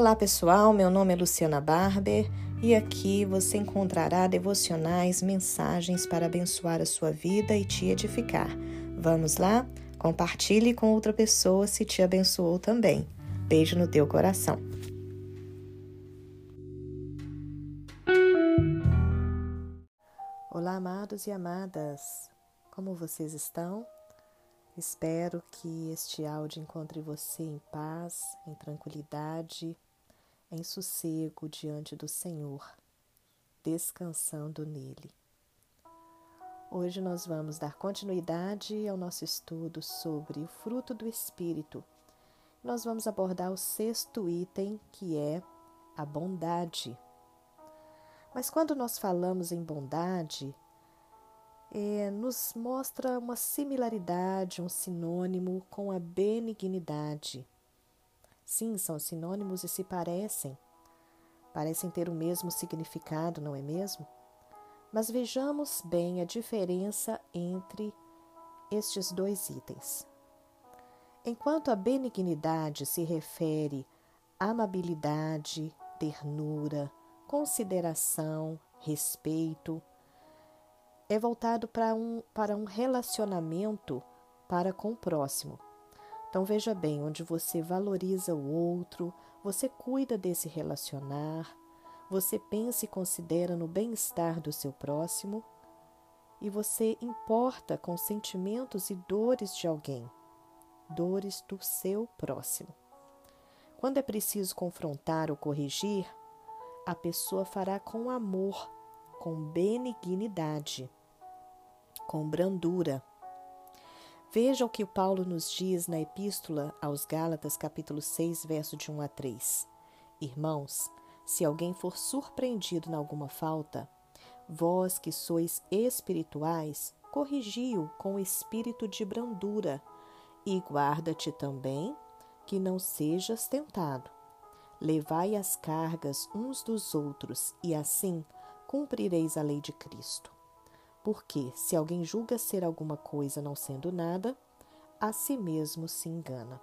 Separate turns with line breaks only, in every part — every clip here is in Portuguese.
Olá pessoal, meu nome é Luciana Barber e aqui você encontrará devocionais, mensagens para abençoar a sua vida e te edificar. Vamos lá? Compartilhe com outra pessoa se te abençoou também. Beijo no teu coração. Olá, amados e amadas. Como vocês estão? Espero que este áudio encontre você em paz, em tranquilidade, em sossego diante do Senhor, descansando nele. Hoje nós vamos dar continuidade ao nosso estudo sobre o fruto do Espírito. Nós vamos abordar o sexto item, que é a bondade. Mas quando nós falamos em bondade, é, nos mostra uma similaridade, um sinônimo com a benignidade. Sim, são sinônimos e se parecem. Parecem ter o mesmo significado, não é mesmo? Mas vejamos bem a diferença entre estes dois itens. Enquanto a benignidade se refere à amabilidade, ternura, consideração, respeito, é voltado para um, para um relacionamento para com o próximo. Então veja bem, onde você valoriza o outro, você cuida desse relacionar, você pensa e considera no bem-estar do seu próximo e você importa com sentimentos e dores de alguém, dores do seu próximo. Quando é preciso confrontar ou corrigir, a pessoa fará com amor, com benignidade com brandura. Veja o que Paulo nos diz na Epístola aos Gálatas, capítulo 6, verso de 1 a 3. Irmãos, se alguém for surpreendido em alguma falta, vós que sois espirituais, corrigi-o com espírito de brandura, e guarda-te também que não sejas tentado. Levai as cargas uns dos outros, e assim cumprireis a lei de Cristo. Porque, se alguém julga ser alguma coisa não sendo nada, a si mesmo se engana.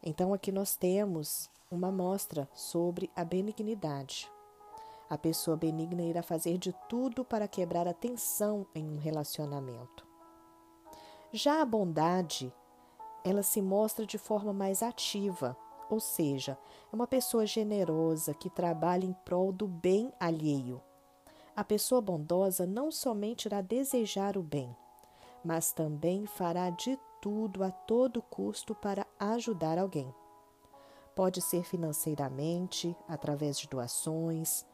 Então, aqui nós temos uma mostra sobre a benignidade. A pessoa benigna irá fazer de tudo para quebrar a tensão em um relacionamento. Já a bondade, ela se mostra de forma mais ativa, ou seja, é uma pessoa generosa que trabalha em prol do bem alheio a pessoa bondosa não somente irá desejar o bem, mas também fará de tudo a todo custo para ajudar alguém. Pode ser financeiramente, através de doações,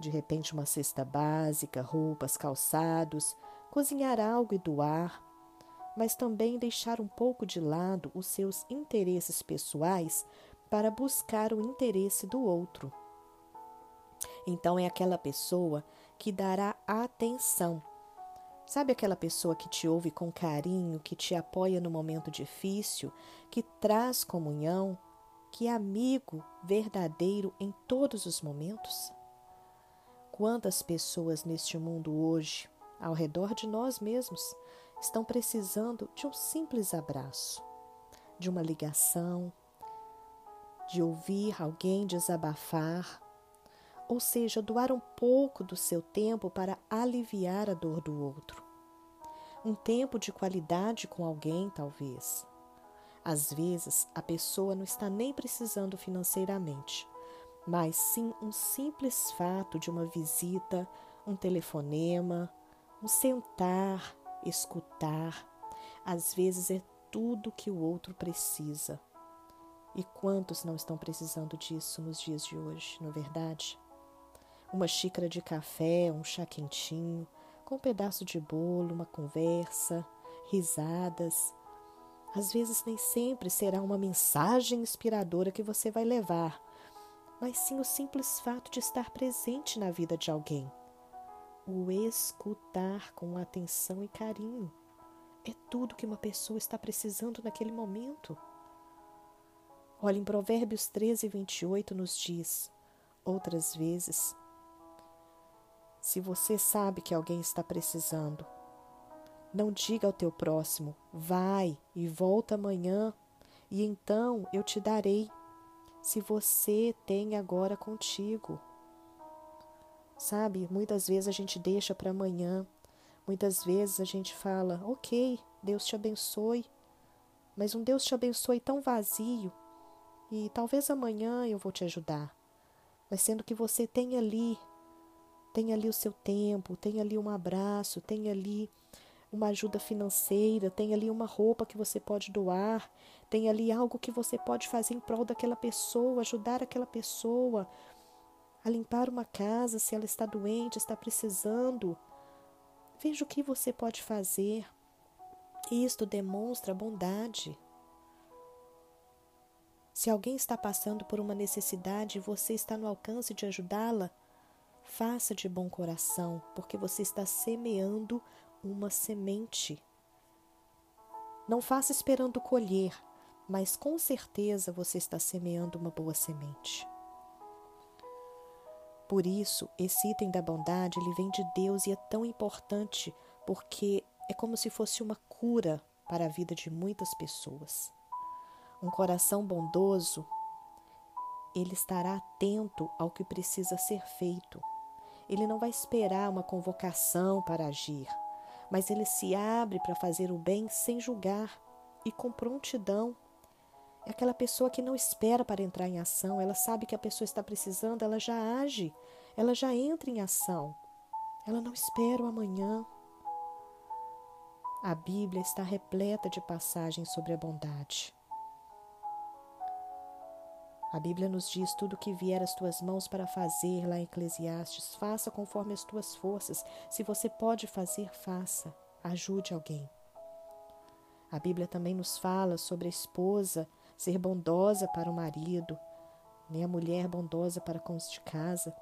de repente uma cesta básica, roupas, calçados, cozinhar algo e doar, mas também deixar um pouco de lado os seus interesses pessoais para buscar o interesse do outro. Então é aquela pessoa que dará atenção. Sabe aquela pessoa que te ouve com carinho, que te apoia no momento difícil, que traz comunhão, que é amigo verdadeiro em todos os momentos? Quantas pessoas neste mundo hoje, ao redor de nós mesmos, estão precisando de um simples abraço, de uma ligação, de ouvir alguém desabafar, ou seja, doar um pouco do seu tempo para aliviar a dor do outro. Um tempo de qualidade com alguém, talvez. Às vezes, a pessoa não está nem precisando financeiramente, mas sim um simples fato de uma visita, um telefonema, um sentar, escutar. Às vezes é tudo que o outro precisa. E quantos não estão precisando disso nos dias de hoje, não é verdade? Uma xícara de café, um chá quentinho, com um pedaço de bolo, uma conversa, risadas. Às vezes nem sempre será uma mensagem inspiradora que você vai levar, mas sim o simples fato de estar presente na vida de alguém. O escutar com atenção e carinho. É tudo que uma pessoa está precisando naquele momento. Olha, em Provérbios 13, 28 nos diz: outras vezes, se você sabe que alguém está precisando, não diga ao teu próximo: vai e volta amanhã, e então eu te darei. se você tem agora contigo. Sabe, muitas vezes a gente deixa para amanhã, muitas vezes a gente fala, ok, Deus te abençoe, mas um Deus te abençoe tão vazio e talvez amanhã eu vou te ajudar. Mas sendo que você tem ali, tem ali o seu tempo, tem ali um abraço, tem ali uma ajuda financeira, tem ali uma roupa que você pode doar, tem ali algo que você pode fazer em prol daquela pessoa, ajudar aquela pessoa a limpar uma casa se ela está doente, está precisando. Veja o que você pode fazer. Isto demonstra bondade. Se alguém está passando por uma necessidade e você está no alcance de ajudá-la, faça de bom coração, porque você está semeando uma semente. Não faça esperando colher, mas com certeza você está semeando uma boa semente. Por isso, esse item da bondade ele vem de Deus e é tão importante porque é como se fosse uma cura para a vida de muitas pessoas. Um coração bondoso, ele estará atento ao que precisa ser feito. Ele não vai esperar uma convocação para agir mas ele se abre para fazer o bem sem julgar e com prontidão. É aquela pessoa que não espera para entrar em ação, ela sabe que a pessoa está precisando, ela já age, ela já entra em ação. Ela não espera o amanhã. A Bíblia está repleta de passagens sobre a bondade. A Bíblia nos diz: tudo que vier às tuas mãos para fazer, lá em Eclesiastes, faça conforme as tuas forças. Se você pode fazer, faça. Ajude alguém. A Bíblia também nos fala sobre a esposa ser bondosa para o marido, nem a mulher bondosa para com os de casa.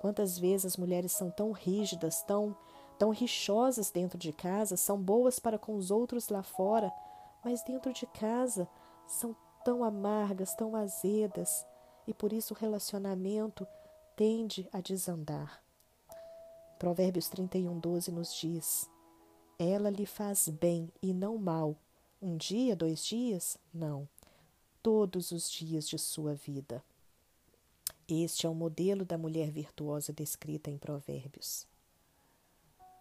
Quantas vezes as mulheres são tão rígidas, tão, tão rixosas dentro de casa, são boas para com os outros lá fora, mas dentro de casa são tão amargas, tão azedas, e por isso o relacionamento tende a desandar. Provérbios 31, 12 nos diz: Ela lhe faz bem e não mal. Um dia, dois dias? Não. Todos os dias de sua vida. Este é o modelo da mulher virtuosa descrita em Provérbios.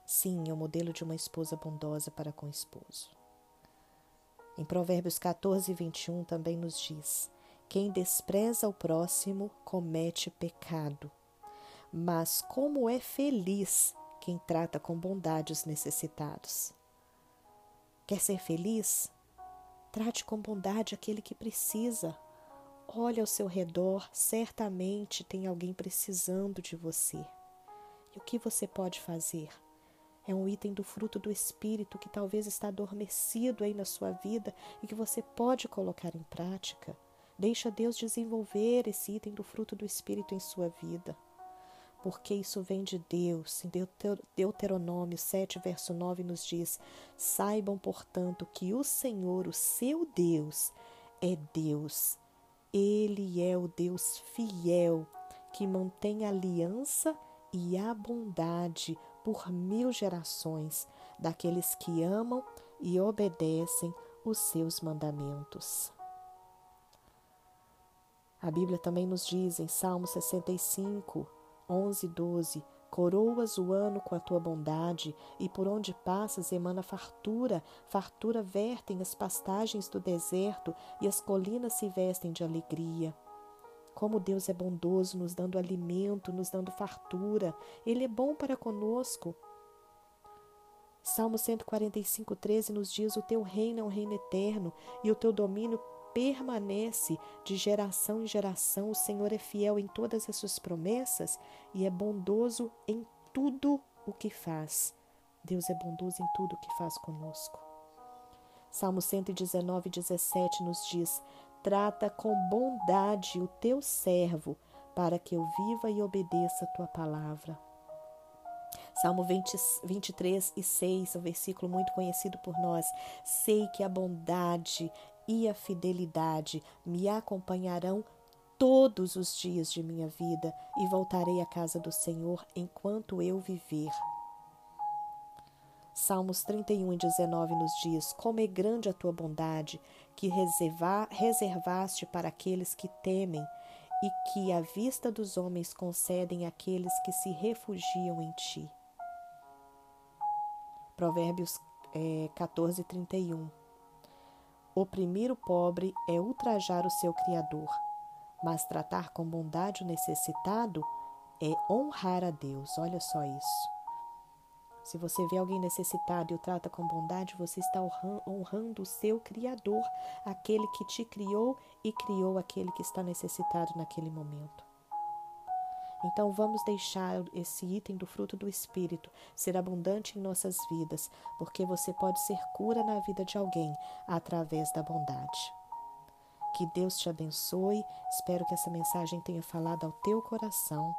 Sim, é o modelo de uma esposa bondosa para com o esposo. Em Provérbios 14, 21 também nos diz: Quem despreza o próximo comete pecado, mas como é feliz quem trata com bondade os necessitados. Quer ser feliz? Trate com bondade aquele que precisa. Olhe ao seu redor, certamente tem alguém precisando de você. E o que você pode fazer? É um item do fruto do Espírito que talvez está adormecido aí na sua vida e que você pode colocar em prática. Deixa Deus desenvolver esse item do fruto do Espírito em sua vida. Porque isso vem de Deus. Em Deuteronômio 7, verso 9 nos diz: Saibam, portanto, que o Senhor, o seu Deus, é Deus. Ele é o Deus fiel, que mantém aliança e a bondade por mil gerações daqueles que amam e obedecem os seus mandamentos. A Bíblia também nos diz em Salmo 65, 11 e 12: Coroas o ano com a tua bondade, e por onde passas emana fartura, fartura vertem as pastagens do deserto, e as colinas se vestem de alegria. Como Deus é bondoso, nos dando alimento, nos dando fartura. Ele é bom para conosco. Salmo 145, 13 nos diz: O teu reino é um reino eterno e o teu domínio permanece de geração em geração. O Senhor é fiel em todas as suas promessas e é bondoso em tudo o que faz. Deus é bondoso em tudo o que faz conosco. Salmo 119, 17 nos diz: Trata com bondade o teu servo, para que eu viva e obedeça a tua palavra. Salmo 20, 23 e 6, um versículo muito conhecido por nós. Sei que a bondade e a fidelidade me acompanharão todos os dias de minha vida e voltarei à casa do Senhor enquanto eu viver. Salmos 31 e 19 nos diz: Como é grande a tua bondade, que reservar, reservaste para aqueles que temem, e que a vista dos homens concedem àqueles que se refugiam em ti. Provérbios é, 14, 31. Oprimir o pobre é ultrajar o seu Criador, mas tratar com bondade o necessitado é honrar a Deus. Olha só isso. Se você vê alguém necessitado e o trata com bondade, você está honrando o seu Criador, aquele que te criou e criou aquele que está necessitado naquele momento. Então vamos deixar esse item do fruto do Espírito ser abundante em nossas vidas, porque você pode ser cura na vida de alguém através da bondade. Que Deus te abençoe. Espero que essa mensagem tenha falado ao teu coração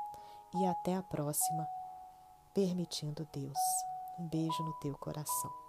e até a próxima, permitindo Deus. Um beijo no teu coração.